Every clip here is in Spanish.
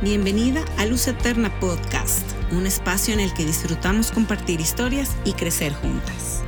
Bienvenida a Luz Eterna Podcast, un espacio en el que disfrutamos compartir historias y crecer juntas.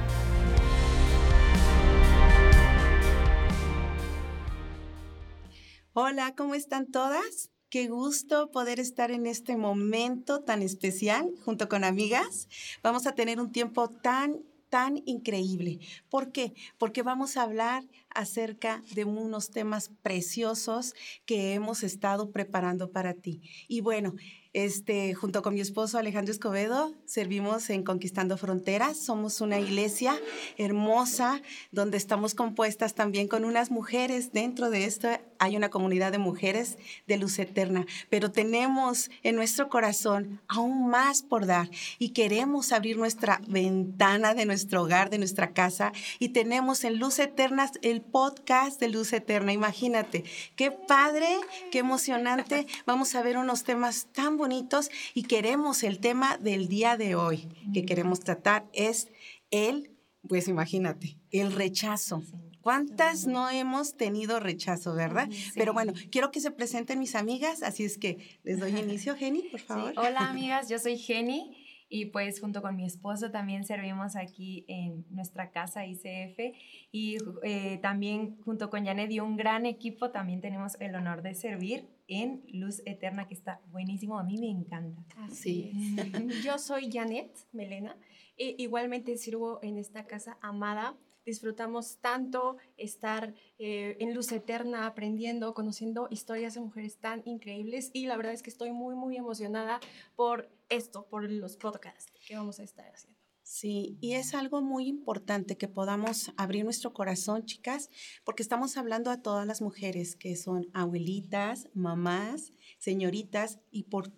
Hola, ¿cómo están todas? Qué gusto poder estar en este momento tan especial junto con amigas. Vamos a tener un tiempo tan tan increíble. ¿Por qué? Porque vamos a hablar acerca de unos temas preciosos que hemos estado preparando para ti. Y bueno, este, junto con mi esposo Alejandro Escobedo, servimos en Conquistando Fronteras. Somos una iglesia hermosa donde estamos compuestas también con unas mujeres. Dentro de esto hay una comunidad de mujeres de luz eterna, pero tenemos en nuestro corazón aún más por dar y queremos abrir nuestra ventana de nuestro hogar, de nuestra casa y tenemos en Luz Eterna el podcast de Luz Eterna. Imagínate, qué padre, qué emocionante. Vamos a ver unos temas tan bonitos y queremos el tema del día de hoy que queremos tratar es el, pues imagínate, el rechazo. ¿Cuántas no hemos tenido rechazo, verdad? Pero bueno, quiero que se presenten mis amigas, así es que les doy inicio, Jenny, por favor. Hola amigas, yo soy Jenny y pues junto con mi esposo también servimos aquí en nuestra casa ICF y eh, también junto con Janet y un gran equipo también tenemos el honor de servir en Luz Eterna que está buenísimo, a mí me encanta. Así Yo soy Janet Melena, e igualmente sirvo en esta casa amada disfrutamos tanto estar eh, en luz eterna, aprendiendo, conociendo historias de mujeres tan increíbles y la verdad es que estoy muy, muy emocionada por esto, por los podcasts que vamos a estar haciendo. Sí, y es algo muy importante que podamos abrir nuestro corazón, chicas, porque estamos hablando a todas las mujeres que son abuelitas, mamás, señoritas y por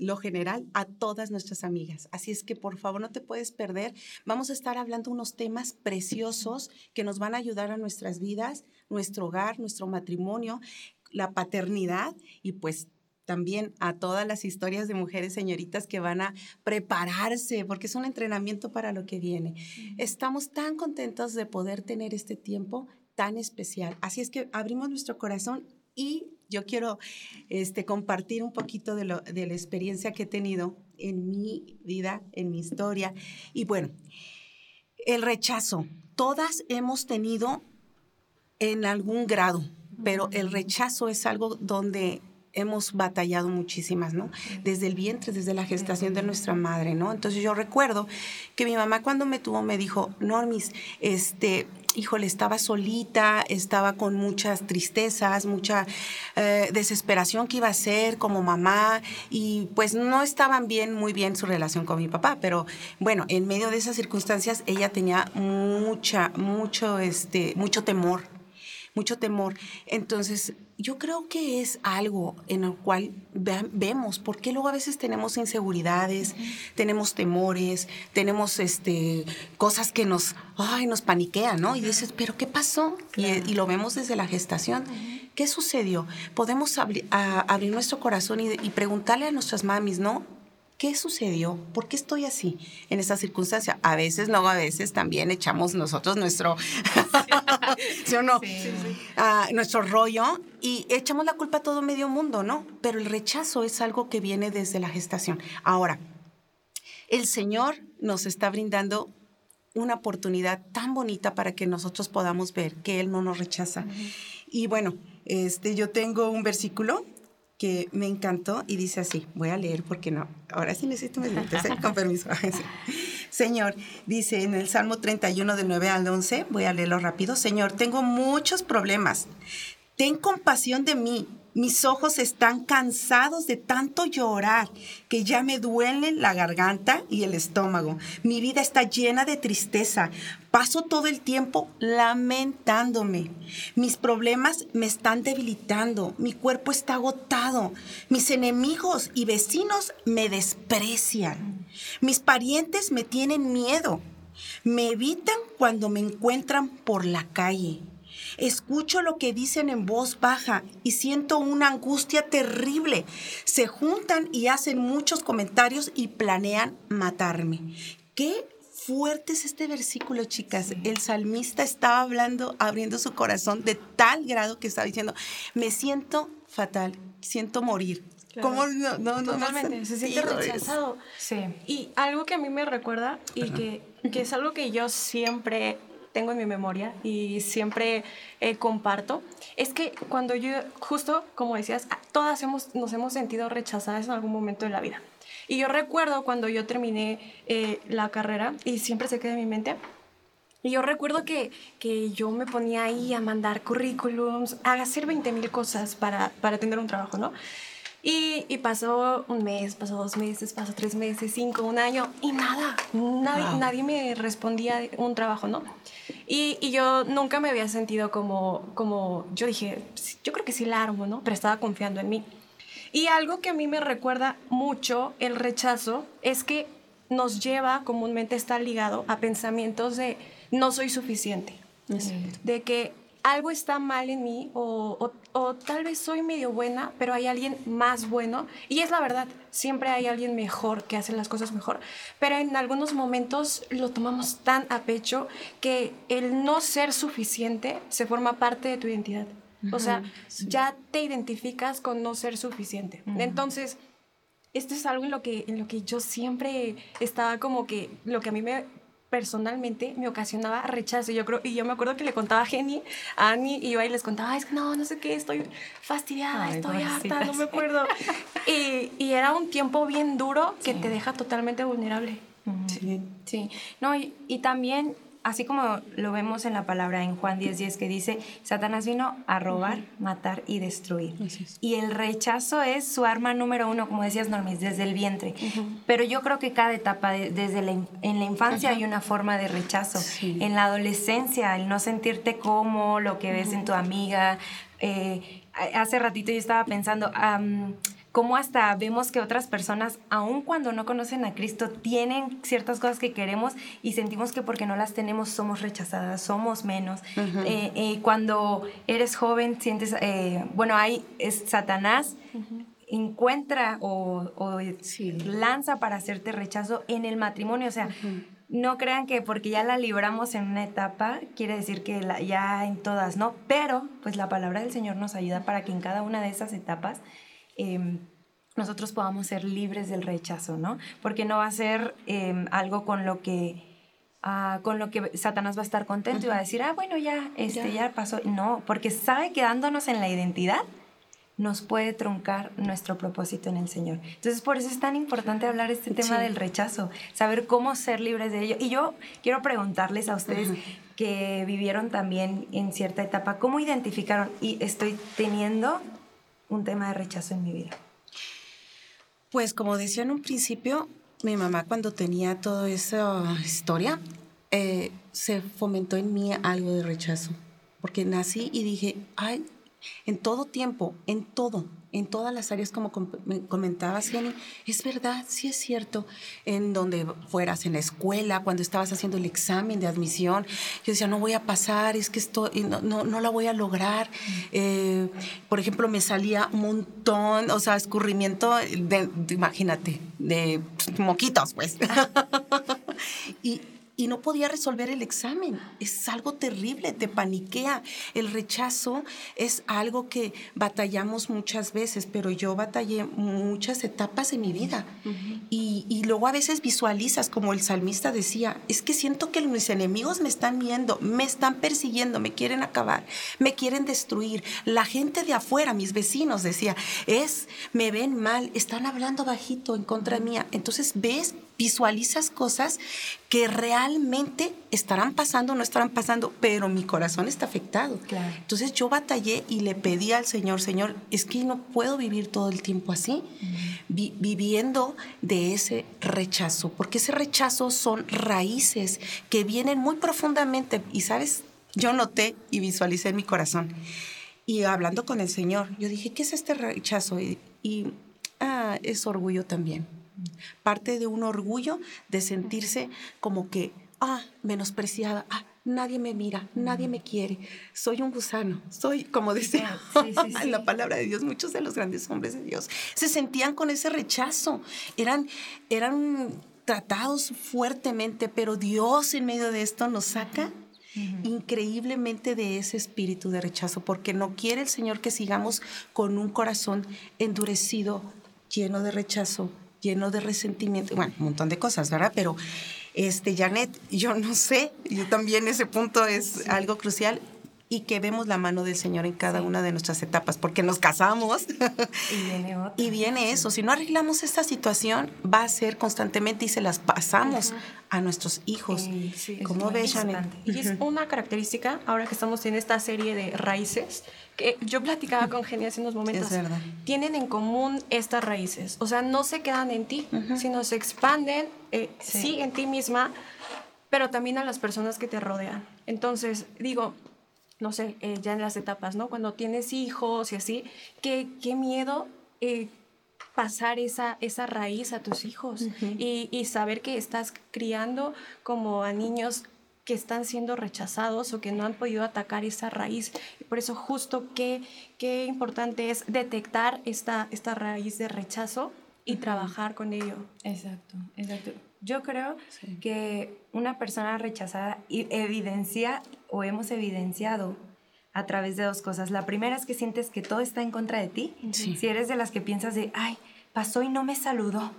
lo general a todas nuestras amigas. Así es que por favor no te puedes perder. Vamos a estar hablando unos temas preciosos que nos van a ayudar a nuestras vidas, nuestro hogar, nuestro matrimonio, la paternidad y pues también a todas las historias de mujeres señoritas que van a prepararse, porque es un entrenamiento para lo que viene. Estamos tan contentos de poder tener este tiempo tan especial. Así es que abrimos nuestro corazón y yo quiero este, compartir un poquito de, lo, de la experiencia que he tenido en mi vida, en mi historia. Y bueno, el rechazo. Todas hemos tenido en algún grado, pero el rechazo es algo donde hemos batallado muchísimas, ¿no? Desde el vientre, desde la gestación de nuestra madre, ¿no? Entonces yo recuerdo que mi mamá cuando me tuvo me dijo, Normis, este, híjole, estaba solita, estaba con muchas tristezas, mucha eh, desesperación que iba a ser como mamá y pues no estaban bien, muy bien su relación con mi papá, pero bueno, en medio de esas circunstancias ella tenía mucha, mucho, este, mucho temor, mucho temor. Entonces, yo creo que es algo en el cual vemos, porque luego a veces tenemos inseguridades, tenemos temores, tenemos este, cosas que nos, ay, nos paniquean, ¿no? Y dices, ¿pero qué pasó? Y, lo vemos desde la gestación. ¿Qué sucedió? Podemos abrir nuestro corazón y, y preguntarle a nuestras mamis, ¿no? ¿Qué sucedió? ¿Por qué estoy así en esta circunstancia? A veces, no, a veces también echamos nosotros nuestro, ¿sí o no? Ah, nuestro rollo y echamos la culpa a todo medio mundo, ¿no? Pero el rechazo es algo que viene desde la gestación. Ahora, el Señor nos está brindando una oportunidad tan bonita para que nosotros podamos ver que Él no nos rechaza. Y bueno, este, yo tengo un versículo que me encantó y dice así, voy a leer porque no, ahora sí necesito mis lentes, ¿eh? con permiso. Señor, dice en el Salmo 31 del 9 al 11, voy a leerlo rápido, Señor, tengo muchos problemas, ten compasión de mí mis ojos están cansados de tanto llorar que ya me duelen la garganta y el estómago. Mi vida está llena de tristeza. Paso todo el tiempo lamentándome. Mis problemas me están debilitando. Mi cuerpo está agotado. Mis enemigos y vecinos me desprecian. Mis parientes me tienen miedo. Me evitan cuando me encuentran por la calle. Escucho lo que dicen en voz baja y siento una angustia terrible. Se juntan y hacen muchos comentarios y planean matarme. ¿Qué fuerte es este versículo, chicas. El salmista estaba hablando, abriendo su corazón de tal grado que estaba diciendo, me siento fatal, siento morir, ¿Cómo no, no, no, Totalmente, se siente rechazado. Sí. Y algo que a mí me recuerda y que, que es algo que yo siempre tengo en mi memoria y siempre eh, comparto, es que cuando yo, justo como decías, todas hemos, nos hemos sentido rechazadas en algún momento de la vida. Y yo recuerdo cuando yo terminé eh, la carrera, y siempre se queda en mi mente, y yo recuerdo que, que yo me ponía ahí a mandar currículums, a hacer 20 mil cosas para, para tener un trabajo, ¿no? Y, y, pasó un mes, pasó dos meses, pasó tres meses, cinco, un año y nada, nadie, nadie me respondía un trabajo, ¿no? Y, y, yo nunca me había sentido como, como, yo dije, yo creo que sí la armo, ¿no? Pero estaba confiando en mí. Y algo que a mí me recuerda mucho el rechazo es que nos lleva, comúnmente está ligado a pensamientos de no soy suficiente, de que algo está mal en mí o, o, tal vez soy medio buena, pero hay alguien más bueno. Y es la verdad, siempre hay alguien mejor que hace las cosas mejor. Pero en algunos momentos lo tomamos tan a pecho que el no ser suficiente se forma parte de tu identidad. O sea, ya te identificas con no ser suficiente. Entonces, esto es algo en lo, que, en lo que yo siempre estaba como que, lo que a mí me personalmente me ocasionaba rechazo. Yo creo, y yo me acuerdo que le contaba a Jenny, a Annie, y iba y les contaba, es que no, no sé qué, estoy fastidiada, estoy harta, no me acuerdo. y, y, era un tiempo bien duro que te deja totalmente vulnerable. Sí. Sí. No, y, y también así como lo vemos en la palabra en Juan 10:10 10, que dice, Satanás vino a robar, matar y destruir. Y el rechazo es su arma número uno, como decías, Normis, desde el vientre. Pero yo creo que cada etapa, desde la, en la infancia hay una forma de rechazo. En la adolescencia, el no sentirte como lo que ves en tu amiga. Eh, hace ratito yo estaba pensando cómo hasta vemos que otras personas, aun cuando no conocen a Cristo, tienen ciertas cosas que queremos y sentimos que porque no las tenemos somos rechazadas, somos menos. Eh, eh, cuando eres joven, sientes, eh, bueno, hay es Satanás. encuentra o, lanza para hacerte rechazo en el matrimonio. O sea, no crean que porque ya la libramos en una etapa, quiere decir que ya en todas, ¿no? Pero, pues la palabra del Señor nos ayuda para que en cada una de esas etapas Em, nosotros podamos ser libres del rechazo, ¿no? Porque no va a ser em, algo con lo que... Ah, con lo que Satanás va a estar contento y va a decir, ah, bueno, ya, este, ya. pasó. No, porque sabe que dándonos en la identidad nos puede truncar nuestro propósito en el Señor. Entonces, por eso es tan importante hablar este tema del rechazo, saber cómo ser libres de ello. Y yo quiero preguntarles a ustedes que vivieron también en cierta etapa, ¿cómo identificaron y estoy teniendo un tema de rechazo en mi vida? Pues como decía en un principio, mi mamá cuando tenía toda esa historia, eh, se fomentó en mí algo de rechazo, porque nací y dije, ay, en todo tiempo, en todo, en todas las áreas, como comentabas, Jenny, es verdad, sí es cierto, en donde fueras en la escuela, cuando estabas haciendo el examen de admisión, yo decía, no voy a pasar, es que esto, no, no, no la voy a lograr. Eh, por ejemplo, me salía un montón, o sea, escurrimiento, de, imagínate, de moquitos, pues. y, y no podía resolver el examen. Es algo terrible, te paniquea. El rechazo es algo que batallamos muchas veces, pero yo batallé muchas etapas de mi vida. y, y, luego a veces visualizas, como el salmista decía, es que siento que mis enemigos me están viendo, me están persiguiendo, me quieren acabar, me quieren destruir. La gente de afuera, mis vecinos, decía, es, me ven mal, están hablando bajito en contra mía. Entonces ves visualizas cosas que realmente estarán pasando o no estarán pasando, pero mi corazón está afectado. Entonces yo batallé y le pedí al Señor, Señor, es que no puedo vivir todo el tiempo así, viviendo de ese rechazo, porque ese rechazo son raíces que vienen muy profundamente y, ¿sabes? Yo noté y visualicé en mi corazón. Y hablando con el Señor, yo dije, ¿qué es este rechazo? Y, y ah, es orgullo también Parte de un orgullo de sentirse como que, ah, menospreciada, ah, nadie me mira, nadie me quiere, soy un gusano, soy, como dice la palabra de Dios, muchos de los grandes hombres de Dios se sentían con ese rechazo, eran, eran tratados fuertemente, pero Dios en medio de esto nos saca increíblemente de ese espíritu de rechazo, porque no quiere el Señor que sigamos con un corazón endurecido lleno de rechazo, lleno de resentimiento, bueno, un montón de cosas, ¿verdad? Pero, este, Janet, yo no sé, yo también ese punto es algo crucial y que vemos la mano del Señor en cada una de nuestras etapas, porque nos casamos y viene, otra. y viene eso. Si no arreglamos esta situación, va a ser constantemente y se las pasamos a nuestros hijos. Sí, sí, ¿Cómo es ves. Y es una característica, ahora que estamos en esta serie de raíces, que yo platicaba con Genia hace unos momentos. Es verdad. Tienen en común estas raíces. O sea, no se quedan en ti, sino se expanden, eh, Sí. sí. en ti misma, pero también a las personas que te rodean. Entonces, digo, no sé, eh, ya en las etapas, ¿no? Cuando tienes hijos y así, qué, qué miedo eh, pasar esa, esa raíz a tus hijos y, y saber que estás criando como a niños que están siendo rechazados o que no han podido atacar esa raíz. Por eso justo qué, qué importante es detectar esta, esta raíz de rechazo y trabajar con ello. Exacto, exacto. Yo creo que una persona rechazada evidencia o hemos evidenciado a través de dos cosas. La primera es que sientes que todo está en contra de ti. Sí. Si eres de las que piensas de, ay, pasó y no me saludó.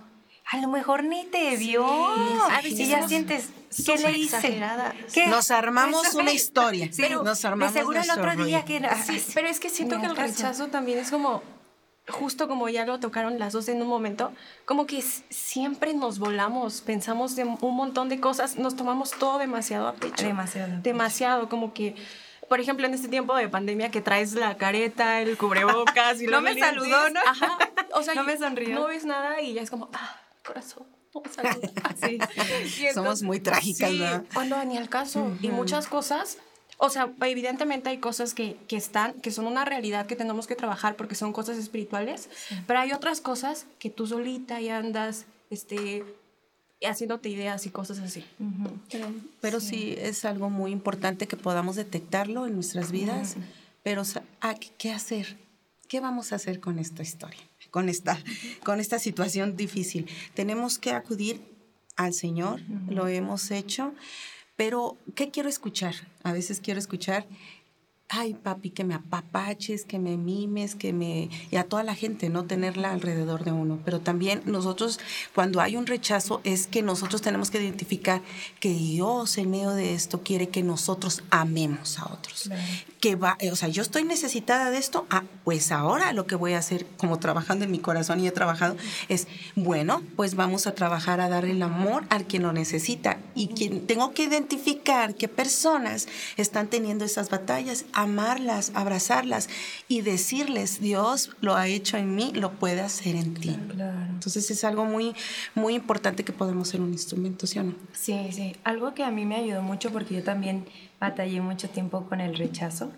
A lo mejor ni te vio. a y veces ya sientes, ¿qué le hice? ¿Qué? Nos armamos una historia. Sí, Nos armamos de seguro el otro día rollo. que... Sí, pero es que siento que el rechazo también es como, justo como ya lo tocaron las dos en un momento, como que siempre nos volamos, pensamos de un montón de cosas, nos tomamos todo demasiado a pecho. Demasiado. Demasiado, como que, por ejemplo, en este tiempo de pandemia que traes la careta, el cubrebocas y No me lentes, saludó, ¿no? Ajá, o sea, No me sonrió. No ves nada y ya es como, ah, corazón. No me. Sí. Y Somos muy trágicas, sí, ¿verdad? Cuando ni al caso. Y muchas cosas, o sea, evidentemente hay cosas que, que están, que son una realidad que tenemos que trabajar porque son cosas espirituales, pero hay otras cosas que tú solita y andas, este, haciéndote ideas y cosas así. Ujú. Pero sí. es algo muy importante que podamos detectarlo en nuestras vidas. Pero, sa- ah, ¿qué- ¿qué hacer? ¿Qué vamos a hacer con esta historia? Con esta, con esta situación difícil. Tenemos que acudir al Señor, lo hemos hecho, pero ¿qué quiero escuchar? A veces quiero escuchar, ay papi, que me apapaches, que me mimes, que me... y a toda la gente, no tenerla alrededor de uno. Pero también nosotros, cuando hay un rechazo, es que nosotros tenemos que identificar que Dios en medio de esto quiere que nosotros amemos a otros. Que va, eh, o sea, yo estoy necesitada de esto, ah, pues ahora lo que voy a hacer, como trabajando en mi corazón y he trabajado, es, bueno, pues vamos a trabajar a dar el amor al que lo necesita. Y quien tengo que identificar qué personas están teniendo esas batallas, amarlas, abrazarlas y decirles, Dios lo ha hecho en mí, lo puede hacer en ti. Claro. Entonces es algo muy, muy importante que podemos ser un instrumento, ¿sí o no? Sí, sí. Algo que a mí me ayudó mucho porque yo también batallé mucho tiempo con el rechazo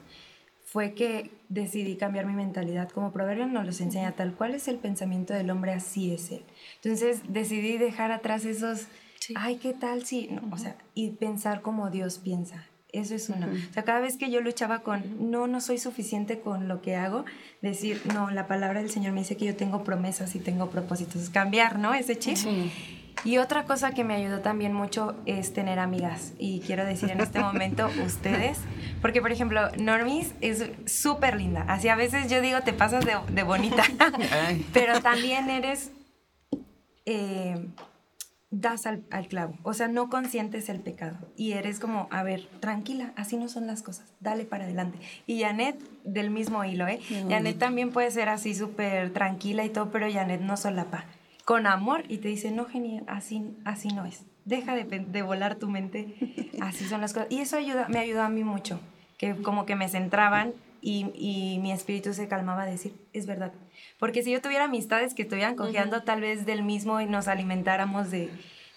fue que decidí cambiar mi mentalidad. Como Proverbio nos los enseña, tal cual es el pensamiento del hombre, así es él. Entonces decidí dejar atrás esos, ay, ¿qué tal si? No, o sea, y pensar como Dios piensa. Eso es uno. O sea, cada vez que yo luchaba con, no, no soy suficiente con lo que hago, decir, no, la palabra del Señor me dice que yo tengo promesas y tengo propósitos. Cambiar, ¿no? Ese chip. Y otra cosa que me ayudó también mucho es tener amigas. Y quiero decir en este momento ustedes, porque por ejemplo, Normis es súper linda. Así a veces yo digo, te pasas de, de bonita, pero también eres, eh, das al, al clavo. O sea, no consientes el pecado. Y eres como, a ver, tranquila, así no son las cosas, dale para adelante. Y Janet, del mismo hilo, ¿eh? Janet también puede ser así súper tranquila y todo, pero Janet no solapa con amor y te dice, no, genial, así, así no es. Deja de, de volar tu mente, así son las cosas. Y eso ayuda, me ayudó a mí mucho, que como que me centraban y, y mi espíritu se calmaba a decir, es verdad. Porque si yo tuviera amistades que estuvieran cojeando tal vez del mismo y nos alimentáramos de,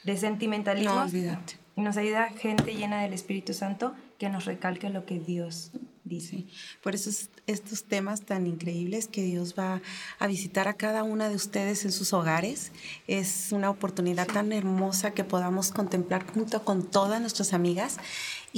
de sentimentalismo, No, olvídate. y nos ayuda gente llena del Espíritu Santo que nos recalque lo que Dios dice. Sí, por eso es- estos temas tan increíbles que Dios va a visitar a cada una de ustedes en sus hogares. Es una oportunidad tan hermosa que podamos contemplar junto con todas nuestras amigas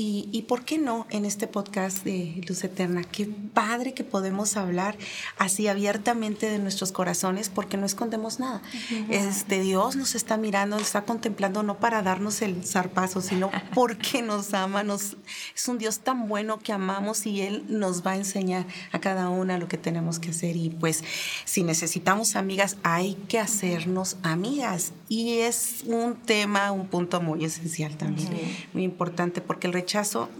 Y, y, por qué no en este podcast de Luz Eterna? Qué padre que podemos hablar así abiertamente de nuestros corazones porque no escondemos nada. Este Dios nos está mirando, nos está contemplando no para darnos el zarpazo, sino porque nos ama, nos, es un Dios tan bueno que amamos y Él nos va a enseñar a cada una lo que tenemos que hacer. Y pues si necesitamos amigas, hay que hacernos amigas. Y es un tema, un punto muy esencial también, muy importante porque el rechazo,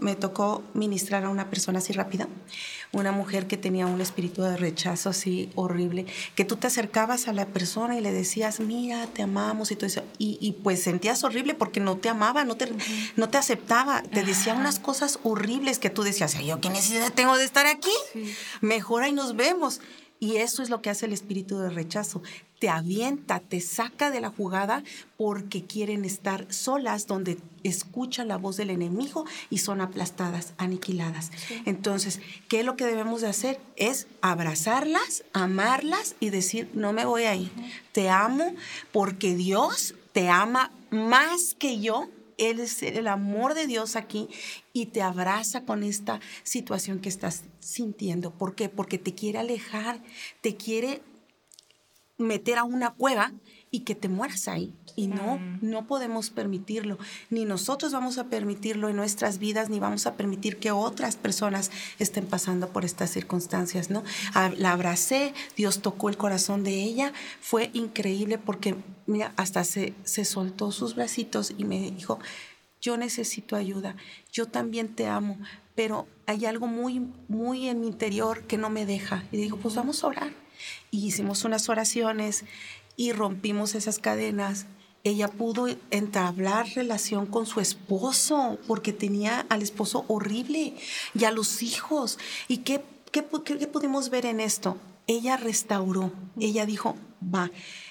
me tocó ministrar a una persona así rápida, una mujer que tenía un espíritu de rechazo así horrible, que tú te acercabas a la persona y le decías, mira, te amamos y todo eso, y, pues sentías horrible porque no te amaba, no te, no te aceptaba, te decía unas cosas horribles que tú decías, yo qué necesidad tengo de estar aquí, mejor ahí nos vemos. Y eso es lo que hace el espíritu de rechazo. Te avienta, te saca de la jugada porque quieren estar solas donde escuchan la voz del enemigo y son aplastadas, aniquiladas. Entonces, ¿qué es lo que debemos de hacer? Es abrazarlas, amarlas y decir, no me voy a ir. Te amo porque Dios te ama más que yo él es el amor de Dios aquí y te abraza con esta situación que estás sintiendo. ¿Por qué? Porque te quiere alejar, te quiere meter a una cueva y que te mueras ahí. Y no, no podemos permitirlo. Ni nosotros vamos a permitirlo en nuestras vidas, ni vamos a permitir que otras personas estén pasando por estas circunstancias, ¿no? La abracé, Dios tocó el corazón de ella. Fue increíble porque, mira, hasta se, se soltó sus bracitos y me dijo, yo necesito ayuda, yo también te amo, pero hay algo muy, muy en mi interior que no me deja. Y digo, pues vamos a orar. Y hicimos unas oraciones y rompimos esas cadenas ella pudo entablar relación con su esposo porque tenía al esposo horrible y a los hijos. ¿Y qué, qué, pudimos ver en esto? Ella restauró, ella dijo, va,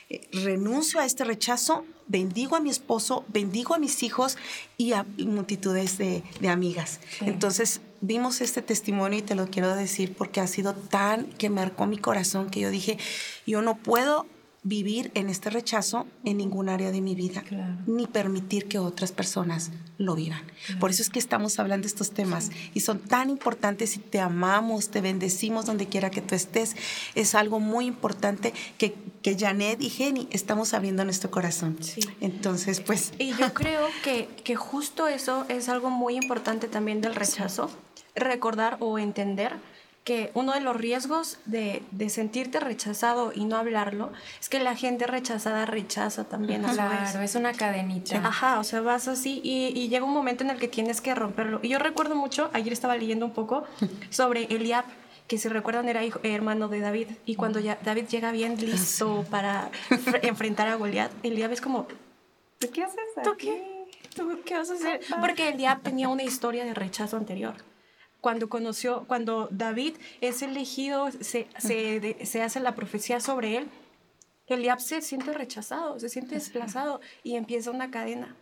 eh, renuncio a este rechazo, bendigo a mi esposo, bendigo a mis hijos y a multitudes de, amigas. Entonces vimos este testimonio y te lo quiero decir porque ha sido tan que marcó mi corazón que yo dije, yo no puedo vivir en este rechazo en ningún área de mi vida, ni permitir que otras personas lo vivan. Por eso es que estamos hablando de estos temas y son tan importantes y te amamos, te bendecimos donde quiera que tú estés. Es algo muy importante que, que Janet y Jenny estamos abriendo nuestro corazón. Entonces, pues... Y yo creo que, que justo eso es algo muy importante también del rechazo, recordar o entender que uno de los riesgos de, de, sentirte rechazado y no hablarlo es que la gente rechazada rechaza también a Claro, es una cadenita. Ajá, o sea, vas así y, y, llega un momento en el que tienes que romperlo. Y yo recuerdo mucho, ayer estaba leyendo un poco sobre Eliab, que si recuerdan era hijo, hermano de David, y cuando ya David llega bien listo para enfrentar a Goliat, Eliab es como, qué haces ¿Tú qué? ¿Tú qué vas a hacer? Porque Eliab tenía una historia de rechazo anterior cuando conoció, cuando David es elegido, se, se, hace la profecía sobre él, Eliab se siente rechazado, se siente desplazado y empieza una cadena.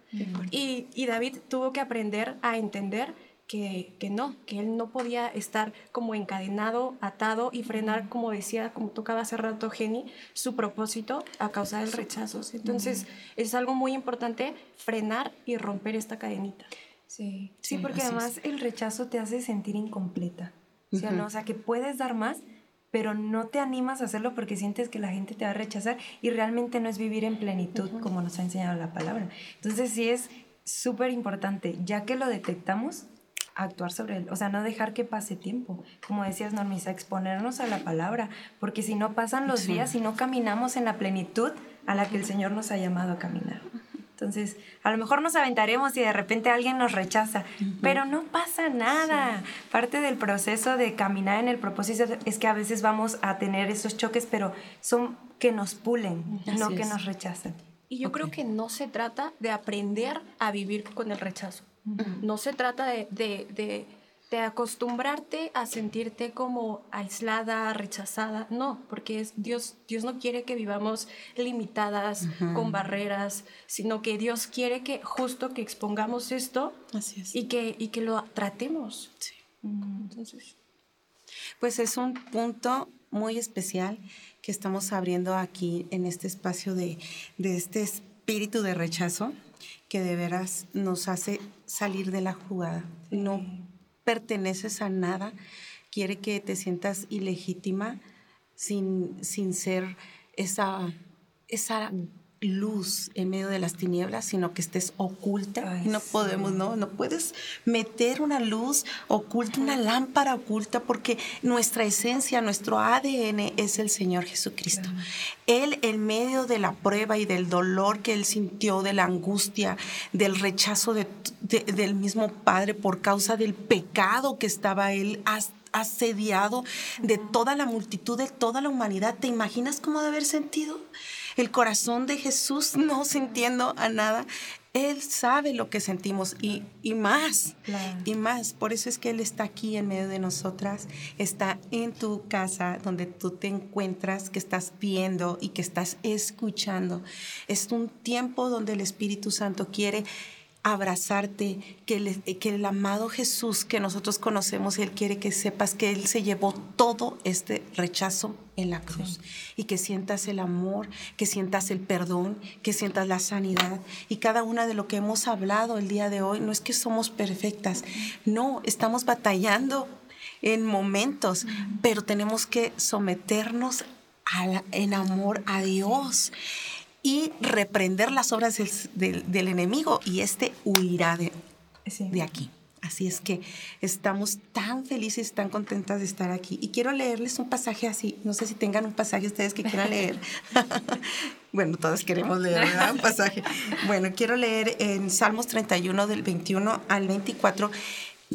Y, y, David tuvo que aprender a entender que, que, no, que él no podía estar como encadenado, atado y frenar, como decía, como tocaba hace rato Jenny, su propósito a causa del rechazo. Entonces, es algo muy importante frenar y romper esta cadenita. Sí, sí, porque además el rechazo te hace sentir incompleta. O sea, ¿no? o sea, que puedes dar más, pero no te animas a hacerlo porque sientes que la gente te va a rechazar y realmente no es vivir en plenitud como nos ha enseñado la palabra. Entonces sí es súper importante, ya que lo detectamos, actuar sobre él, o sea, no dejar que pase tiempo, como decías Normisa, exponernos a la palabra, porque si no pasan los días y no caminamos en la plenitud a la que el Señor nos ha llamado a caminar. Entonces, a lo mejor nos aventaremos y de repente alguien nos rechaza, pero no pasa nada. Parte del proceso de caminar en el propósito es que a veces vamos a tener esos choques, pero son que nos pulen, no que nos rechacen. Y yo creo que no se trata de aprender a vivir con el rechazo. No se trata de, de de acostumbrarte a sentirte como aislada, rechazada. No, porque es Dios, Dios no quiere que vivamos limitadas, con barreras, sino que Dios quiere que justo que expongamos esto y, que, y que lo tratemos. Entonces. Pues es un punto muy especial que estamos abriendo aquí en este espacio de, de este espíritu de rechazo que de veras nos hace salir de la jugada. No perteneces a nada, quiere que te sientas ilegítima sin, sin ser esa, esa luz en medio de las tinieblas, sino que estés oculta. no podemos, ¿no? No puedes meter una luz oculta, una lámpara oculta, porque nuestra esencia, nuestro ADN es el Señor Jesucristo. Él, en medio de la prueba y del dolor que él sintió, de la angustia, del rechazo del mismo Padre por causa del pecado que estaba él asediado de toda la multitud, de toda la humanidad. ¿Te imaginas cómo de haber sentido? El corazón de Jesús no sintiendo a nada. Él sabe lo que sentimos y, más, y más. Por eso es que Él está aquí en medio de nosotras, está en tu casa donde tú te encuentras, que estás viendo y que estás escuchando. Es un tiempo donde el Espíritu Santo quiere abrazarte, que el, que el amado Jesús que nosotros conocemos, Él quiere que sepas que Él se llevó todo este rechazo en la cruz. Y que sientas el amor, que sientas el perdón, que sientas la sanidad. Y cada una de lo que hemos hablado el día de hoy, no es que somos perfectas, no, estamos batallando en momentos, pero tenemos que someternos en amor a Dios y reprender las obras del, enemigo y este huirá de, de aquí. Así es que estamos tan felices, tan contentas de estar aquí. Y quiero leerles un pasaje así. No sé si tengan un pasaje ustedes que quieran leer. bueno, todos queremos leer un pasaje. Bueno, quiero leer en Salmos 31 del 21 al 24.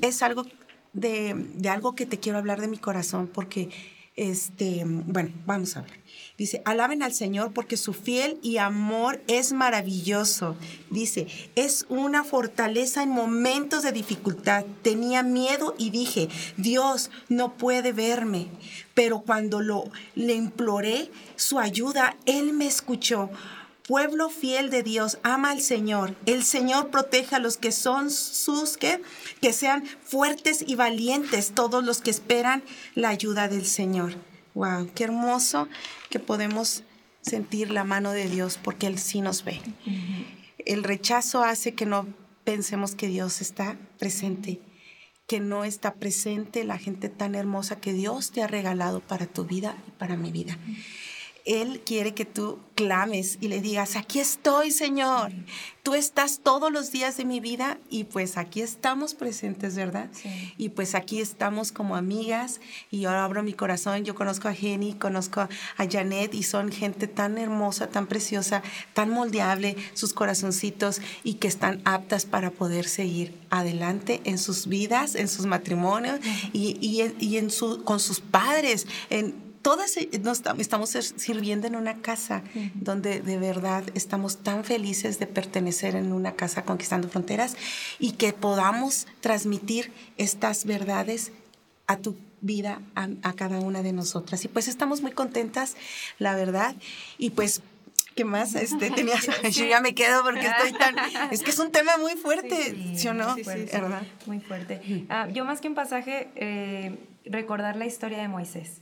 Es algo de, de algo que te quiero hablar de mi corazón porque, este, bueno, vamos a ver. Dice, alaben al Señor porque su fiel y amor es maravilloso. Dice, es una fortaleza en momentos de dificultad. Tenía miedo y dije, Dios no puede verme. Pero cuando lo, le imploré su ayuda, Él me escuchó. Pueblo fiel de Dios, ama al Señor. El Señor protege a los que son sus, que, que sean fuertes y valientes, todos los que esperan la ayuda del Señor. Wow, qué hermoso que podemos sentir la mano de Dios porque Él sí nos ve. El rechazo hace que no pensemos que Dios está presente, que no está presente la gente tan hermosa que Dios te ha regalado para tu vida y para mi vida. Él quiere que tú clames y le digas, aquí estoy, Señor. Tú estás todos los días de mi vida y pues aquí estamos presentes, ¿verdad? Y pues aquí estamos como amigas y yo abro mi corazón. Yo conozco a Jenny, conozco a Janet y son gente tan hermosa, tan preciosa, tan moldeable, sus corazoncitos y que están aptas para poder seguir adelante en sus vidas, en sus matrimonios y, y, en su, con sus padres. En, todas e, nos estamos sirviendo en una casa donde de verdad estamos tan felices de pertenecer en una casa conquistando fronteras y que podamos transmitir estas verdades a tu vida, a, a cada una de nosotras. Y pues estamos muy contentas, la verdad. Y pues ¿Qué más este, tenías? Yo ya me quedo porque estoy tan... Es que es un tema muy fuerte, ¿sí, o no? Sí, ¿verdad? Muy fuerte. Ah, yo más que un pasaje, eh, recordar la historia de Moisés.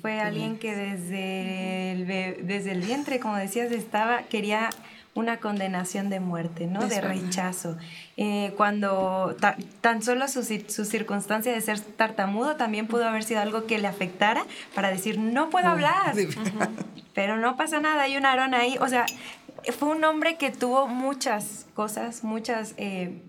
Fue alguien que desde el, desde el vientre, como decías, estaba, quería una condenación de muerte, ¿no? de rechazo. Eh, cuando tan solo su, su, circunstancia de ser tartamudo también pudo haber sido algo que le afectara para decir, no puedo hablar. Pero no pasa nada, hay un Aarón ahí. O sea, fue un hombre que tuvo muchas cosas, muchas... Eh,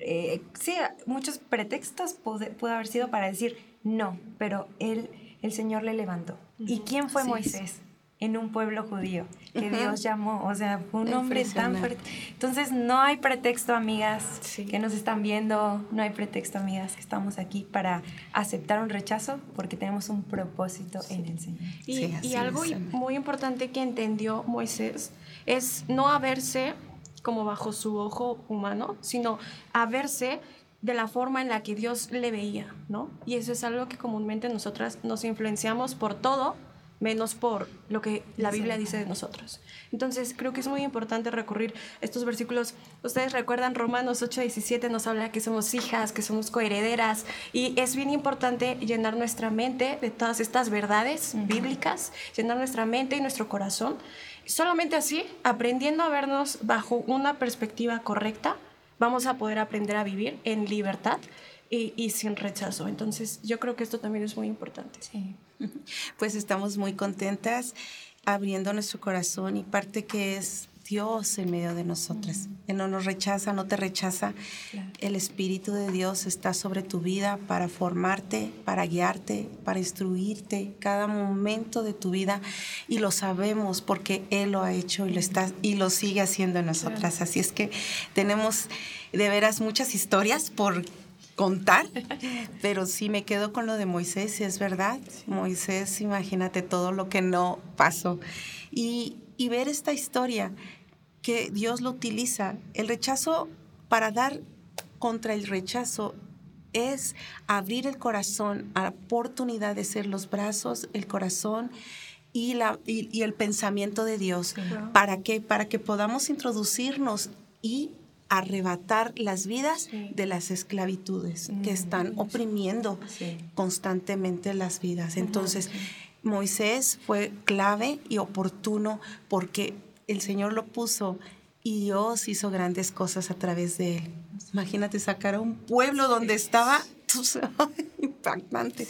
eh, sí, muchos pretextos pudo, pudo haber sido para decir no, pero él el Señor le levantó. ¿Y quién fue Moisés? En un pueblo judío que Dios llamó, o sea, fue un hombre tan fuerte. Entonces, no hay pretexto, amigas que nos están viendo, no hay pretexto, amigas, que estamos aquí para aceptar un rechazo porque tenemos un propósito en el Señor. Y, y algo muy importante que entendió Moisés es no haberse como bajo su ojo humano, sino haberse de la forma en la que Dios le veía, ¿no? Y eso es algo que comúnmente nosotras nos influenciamos por todo, menos por lo que la Biblia dice de nosotros. Entonces, creo que es muy importante recurrir a estos versículos. Ustedes recuerdan Romanos 8:17 nos habla que somos hijas, que somos coherederas y es bien importante llenar nuestra mente de todas estas verdades bíblicas, llenar nuestra mente y nuestro corazón solamente así, aprendiendo a vernos bajo una perspectiva correcta, vamos a poder aprender a vivir en libertad y, y sin rechazo. Entonces, yo creo que esto también es muy importante. Sí. Pues estamos muy contentas abriendo nuestro corazón y parte que es Dios en medio de nosotras. Él no nos rechaza, no te rechaza. Claro. El Espíritu de Dios está sobre tu vida para formarte, para guiarte, para instruirte cada momento de tu vida y lo sabemos porque Él lo ha hecho y lo está y lo sigue haciendo en nosotras. Así es que tenemos de veras muchas historias por contar, pero sí me quedo con lo de Moisés, y es verdad. Moisés, imagínate todo lo que no pasó. Y, y ver esta historia que Dios lo utiliza, el rechazo para dar contra el rechazo es abrir el corazón a la oportunidad de ser los brazos, el corazón y, la, y, y el pensamiento de Dios. ¿Para qué? Para que podamos introducirnos y arrebatar las vidas Sí. de las esclavitudes que Mm. están oprimiendo Sí. constantemente las vidas. Entonces, Moisés fue clave y oportuno porque el Señor lo puso y Dios hizo grandes cosas a través de él. Imagínate sacar a un pueblo donde estaba impactante.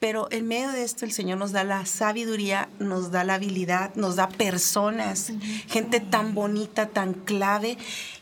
Pero en medio de esto el Señor nos da la sabiduría, nos da la habilidad, nos da personas, gente tan bonita, tan clave.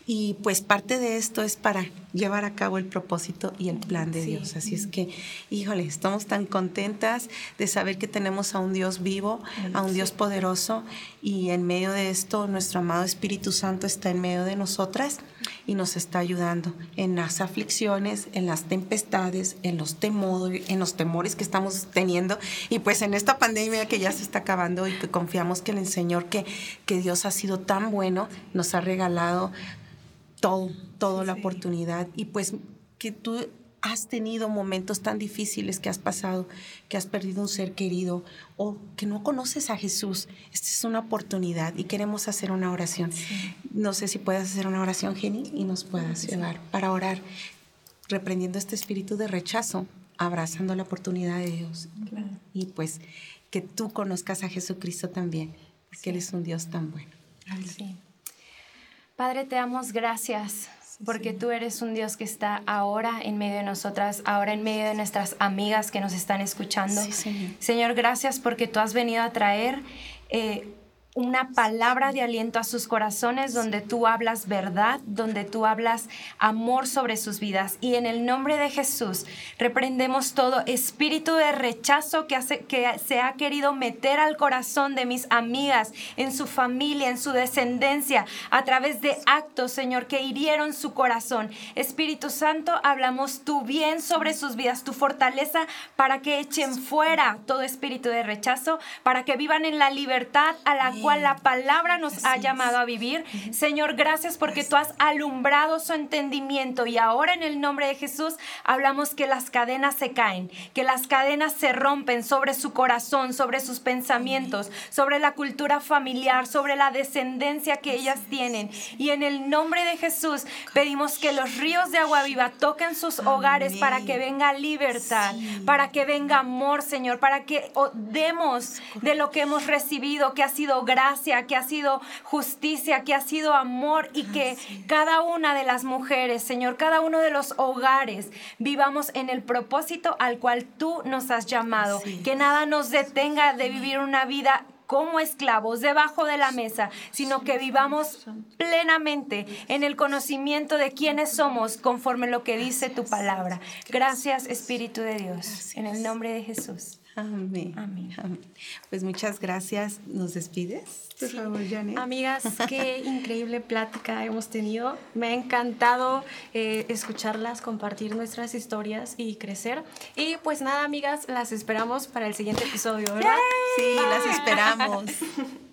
Y pues parte de esto es para llevar a cabo el propósito y el plan de Sí. Dios. Así es que, híjole, estamos tan contentas de saber que tenemos a un Dios vivo, a un Dios poderoso y en medio de esto nuestro amado Espíritu Santo está en medio de nosotras y nos está ayudando en las aflicciones, en las tempestades, en los temores, en los temores que estamos teniendo y pues en esta pandemia que ya se está acabando y que confiamos que el Señor que, que Dios ha sido tan bueno, nos ha regalado todo, toda la oportunidad y pues que tú has tenido momentos tan difíciles que has pasado, que has perdido un ser querido o que no conoces a Jesús. Esta es una oportunidad y queremos hacer una oración. No sé si puedes hacer una oración, Jenny, y nos puedas llevar para orar, reprendiendo este espíritu de rechazo, abrazando la oportunidad de Dios. Claro. Y pues que tú conozcas a Jesucristo también, porque Él es un Dios tan bueno. Sí. Padre, te damos gracias porque tú eres un Dios que está ahora en medio de nosotras, ahora en medio de nuestras amigas que nos están escuchando. Sí, Señor. Señor, gracias porque tú has venido a traer eh, una palabra de aliento a sus corazones donde tú hablas verdad, donde tú hablas amor sobre sus vidas. Y en el nombre de Jesús reprendemos todo espíritu de rechazo que, hace, que se ha querido meter al corazón de mis amigas, en su familia, en su descendencia, a través de actos, Señor, que hirieron su corazón. Espíritu Santo, hablamos tu bien sobre sus vidas, tu fortaleza para que echen fuera todo espíritu de rechazo, para que vivan en la libertad a la cual la palabra nos ha llamado a vivir. Señor, gracias porque tú has alumbrado su entendimiento y ahora en el nombre de Jesús hablamos que las cadenas se caen, que las cadenas se rompen sobre su corazón, sobre sus pensamientos, sobre la cultura familiar, sobre la descendencia que ellas tienen. Y en el nombre de Jesús pedimos que los ríos de agua viva toquen sus hogares para que venga libertad, para que venga amor, Señor, para que demos de lo que hemos recibido, que ha sido gracia, que ha sido justicia, que ha sido amor y que cada una de las mujeres, Señor, cada uno de los hogares vivamos en el propósito al cual tú nos has llamado, que nada nos detenga de vivir una vida como esclavos debajo de la mesa, sino que vivamos plenamente en el conocimiento de quiénes somos conforme lo que dice tu palabra. Gracias Espíritu de Dios, en el nombre de Jesús. Amén. Amén. Pues muchas gracias. ¿Nos despides? Por favor, Janet. Amigas, qué increíble plática hemos tenido. Me ha encantado eh, escucharlas, compartir nuestras historias y crecer. Y pues nada, amigas, las esperamos para el siguiente episodio, ¿verdad? Sí, las esperamos.